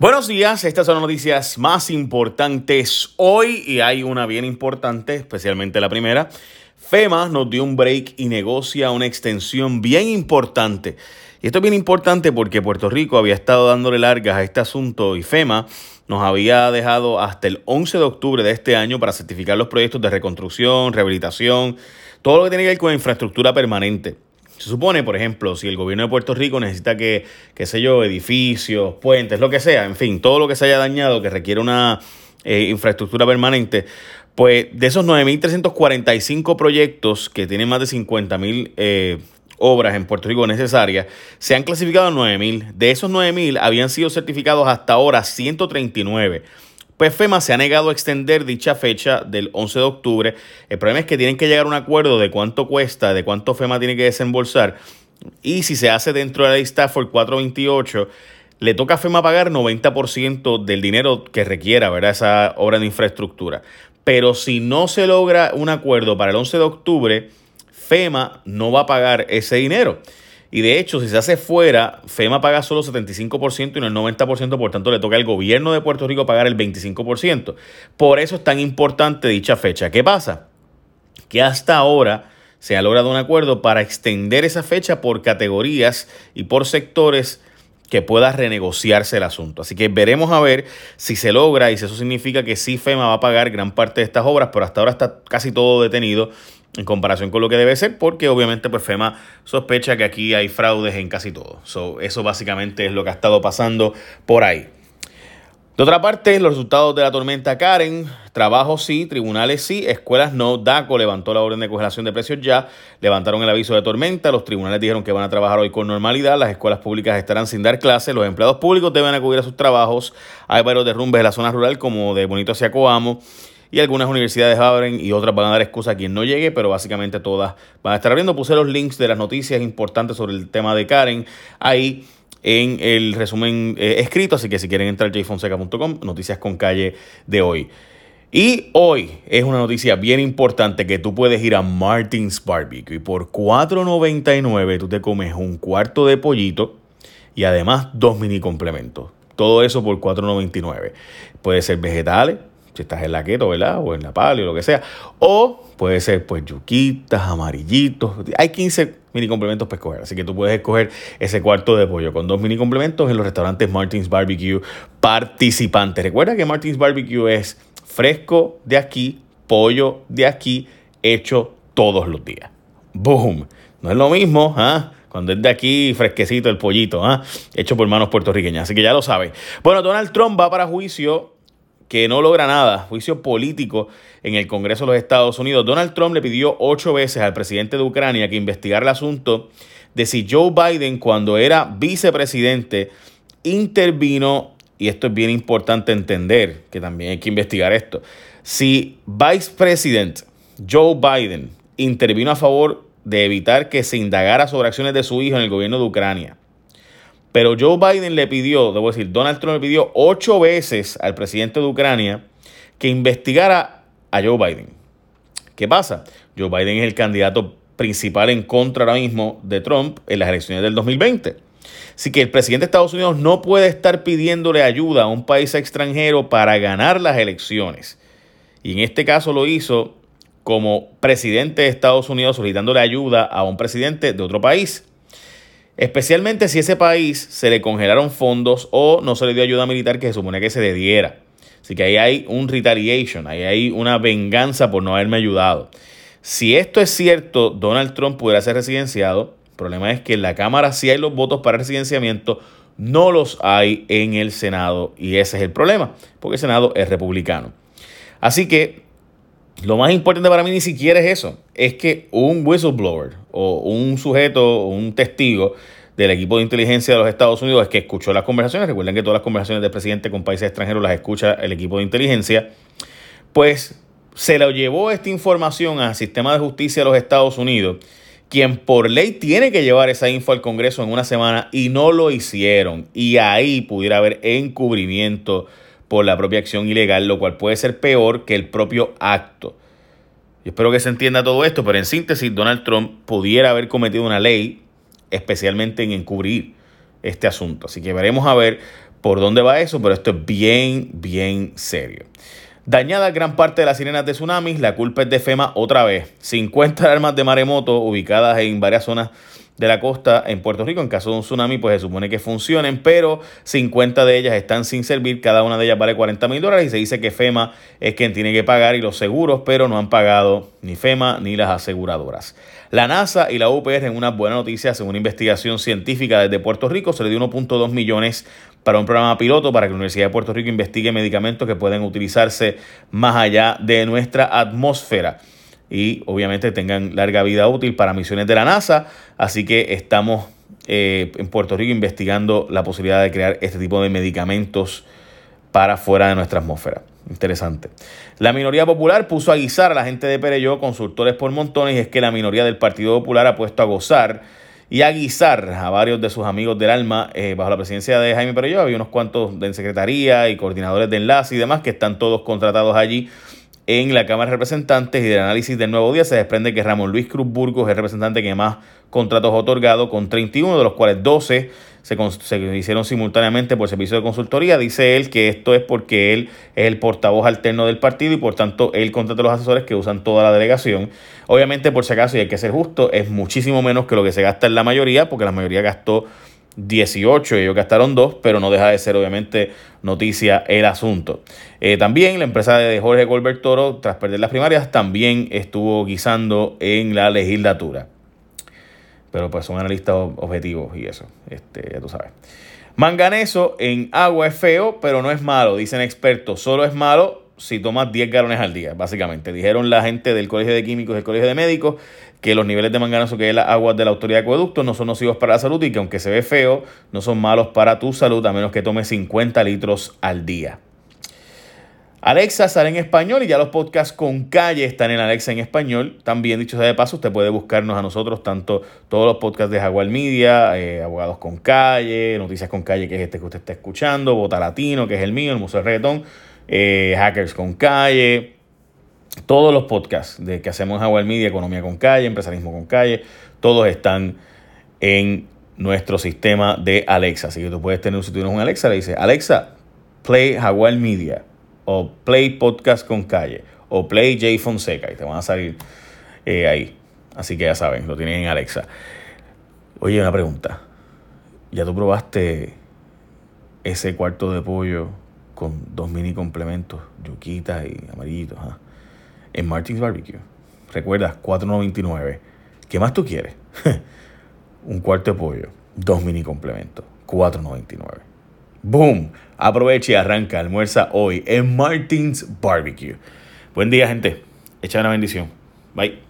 Buenos días, estas son las noticias más importantes hoy y hay una bien importante, especialmente la primera. FEMA nos dio un break y negocia una extensión bien importante. Y esto es bien importante porque Puerto Rico había estado dándole largas a este asunto y FEMA nos había dejado hasta el 11 de octubre de este año para certificar los proyectos de reconstrucción, rehabilitación, todo lo que tiene que ver con infraestructura permanente. Se supone, por ejemplo, si el gobierno de Puerto Rico necesita que, qué sé yo, edificios, puentes, lo que sea, en fin, todo lo que se haya dañado que requiere una eh, infraestructura permanente, pues de esos 9.345 proyectos que tienen más de 50.000 eh, obras en Puerto Rico necesarias, se han clasificado 9.000. De esos 9.000 habían sido certificados hasta ahora 139. Pues FEMA se ha negado a extender dicha fecha del 11 de octubre. El problema es que tienen que llegar a un acuerdo de cuánto cuesta, de cuánto FEMA tiene que desembolsar. Y si se hace dentro de la ley Stafford 428, le toca a FEMA pagar 90% del dinero que requiera, ¿verdad? Esa obra de infraestructura. Pero si no se logra un acuerdo para el 11 de octubre, FEMA no va a pagar ese dinero. Y de hecho, si se hace fuera, FEMA paga solo 75% y no el 90%, por tanto le toca al gobierno de Puerto Rico pagar el 25%. Por eso es tan importante dicha fecha. ¿Qué pasa? Que hasta ahora se ha logrado un acuerdo para extender esa fecha por categorías y por sectores que pueda renegociarse el asunto. Así que veremos a ver si se logra y si eso significa que sí FEMA va a pagar gran parte de estas obras, pero hasta ahora está casi todo detenido en comparación con lo que debe ser, porque obviamente pues FEMA sospecha que aquí hay fraudes en casi todo. eso básicamente es lo que ha estado pasando por ahí. De otra parte, los resultados de la tormenta Karen, trabajo sí, tribunales sí, escuelas no. DACO levantó la orden de congelación de precios ya, levantaron el aviso de tormenta, los tribunales dijeron que van a trabajar hoy con normalidad, las escuelas públicas estarán sin dar clases, los empleados públicos deben acudir a sus trabajos, hay varios derrumbes en la zona rural como de Bonito hacia Coamo y algunas universidades abren y otras van a dar excusa a quien no llegue, pero básicamente todas van a estar abriendo. Puse los links de las noticias importantes sobre el tema de Karen ahí en el resumen eh, escrito, así que si quieren entrar jfonseca.com, noticias con calle de hoy. Y hoy es una noticia bien importante que tú puedes ir a Martins Barbecue y por $4.99 tú te comes un cuarto de pollito y además dos mini complementos. Todo eso por $4.99. Puede ser vegetales, si estás en la keto, ¿verdad? O en la palio, lo que sea. O puede ser pues yuquitas, amarillitos. Hay 15 mini complementos para escoger. Así que tú puedes escoger ese cuarto de pollo con dos mini complementos en los restaurantes Martins Barbecue participantes. Recuerda que Martins Barbecue es fresco de aquí, pollo de aquí, hecho todos los días. ¡Boom! No es lo mismo, ¿ah? Cuando es de aquí, fresquecito el pollito, ¿ah? Hecho por manos puertorriqueñas. Así que ya lo sabes. Bueno, Donald Trump va para juicio que no logra nada, juicio político en el Congreso de los Estados Unidos. Donald Trump le pidió ocho veces al presidente de Ucrania que investigara el asunto de si Joe Biden, cuando era vicepresidente, intervino, y esto es bien importante entender, que también hay que investigar esto, si vicepresidente Joe Biden intervino a favor de evitar que se indagara sobre acciones de su hijo en el gobierno de Ucrania pero Joe Biden le pidió, debo decir, Donald Trump le pidió ocho veces al presidente de Ucrania que investigara a Joe Biden. ¿Qué pasa? Joe Biden es el candidato principal en contra ahora mismo de Trump en las elecciones del 2020. Así que el presidente de Estados Unidos no puede estar pidiéndole ayuda a un país extranjero para ganar las elecciones. Y en este caso lo hizo como presidente de Estados Unidos solicitándole ayuda a un presidente de otro país especialmente si ese país se le congelaron fondos o no se le dio ayuda militar que se supone que se le diera. Así que ahí hay un retaliation, ahí hay una venganza por no haberme ayudado. Si esto es cierto, Donald Trump pudiera ser residenciado. El problema es que en la Cámara sí hay los votos para residenciamiento, no los hay en el Senado y ese es el problema, porque el Senado es republicano. Así que lo más importante para mí ni siquiera es eso, es que un whistleblower o un sujeto, un testigo del equipo de inteligencia de los Estados Unidos es que escuchó las conversaciones, recuerden que todas las conversaciones del presidente con países extranjeros las escucha el equipo de inteligencia, pues se lo llevó esta información al sistema de justicia de los Estados Unidos, quien por ley tiene que llevar esa info al Congreso en una semana y no lo hicieron. Y ahí pudiera haber encubrimiento por la propia acción ilegal, lo cual puede ser peor que el propio acto. Yo espero que se entienda todo esto, pero en síntesis, Donald Trump pudiera haber cometido una ley especialmente en encubrir este asunto. Así que veremos a ver, por dónde va eso, pero esto es bien, bien serio. Dañada gran parte de las sirenas de tsunamis, la culpa es de FEMA otra vez. 50 armas de maremoto ubicadas en varias zonas de la costa en Puerto Rico. En caso de un tsunami, pues se supone que funcionen, pero 50 de ellas están sin servir. Cada una de ellas vale 40 mil dólares y se dice que FEMA es quien tiene que pagar y los seguros, pero no han pagado ni FEMA ni las aseguradoras. La NASA y la UPR en una buena noticia, según una investigación científica desde Puerto Rico, se le dio 1.2 millones para un programa piloto para que la Universidad de Puerto Rico investigue medicamentos que pueden utilizarse más allá de nuestra atmósfera y obviamente tengan larga vida útil para misiones de la NASA. Así que estamos eh, en Puerto Rico investigando la posibilidad de crear este tipo de medicamentos para fuera de nuestra atmósfera. Interesante. La minoría popular puso a guisar a la gente de Pereyó, consultores por montones, y es que la minoría del Partido Popular ha puesto a gozar y a guisar a varios de sus amigos del alma eh, bajo la presidencia de Jaime Pereyó. Había unos cuantos de secretaría y coordinadores de enlace y demás que están todos contratados allí en la Cámara de Representantes y del análisis del Nuevo Día se desprende que Ramón Luis Cruz Burgos es el representante que más contratos ha otorgado, con 31, de los cuales 12 se, hicieron simultáneamente por servicio de consultoría. Dice él que esto es porque él es el portavoz alterno del partido y por tanto él contrata a los asesores que usan toda la delegación. Obviamente, por si acaso, y hay que ser justo, es muchísimo menos que lo que se gasta en la mayoría, porque la mayoría gastó 18 y ellos gastaron 2, pero no deja de ser obviamente noticia el asunto. Eh, también la empresa de Jorge Goldberg Toro, tras perder las primarias, también estuvo guisando en la legislatura. Pero pues son analistas objetivos y eso, este, ya tú sabes. Manganeso en agua es feo, pero no es malo, dicen expertos. Solo es malo si tomas 10 galones al día, básicamente. Dijeron la gente del Colegio de Químicos y del Colegio de Médicos que los niveles de manganeso que es las aguas de la autoridad de acueducto no son nocivos para la salud y que aunque se ve feo, no son malos para tu salud a menos que tomes 50 litros al día. Alexa sale en español y ya los podcasts con calle están en Alexa en español. También, dicho sea de paso, usted puede buscarnos a nosotros, tanto todos los podcasts de Jaguar Media, eh, Abogados con Calle, Noticias con Calle, que es este que usted está escuchando, Bota Latino, que es el mío, el Museo Reggaetón, eh, Hackers con Calle, todos los podcasts de que hacemos en Jaguar Media, Economía con Calle, Empresarismo con Calle, todos están en nuestro sistema de Alexa. Así que tú puedes tener, si tú tienes un Alexa, le dices, Alexa, play Jaguar Media o Play Podcast con Calle, o Play J Fonseca, y te van a salir eh, ahí. Así que ya saben, lo tienen en Alexa. Oye, una pregunta. ¿Ya tú probaste ese cuarto de pollo con dos mini complementos, yuquita y amarillitos, ah? En Martins Barbecue? Recuerda, 4.99. ¿Qué más tú quieres? Un cuarto de pollo, dos mini complementos, 4.99. ¡Boom! Aprovecha y arranca, almuerza hoy en Martins Barbecue. Buen día, gente. Echa una bendición. Bye.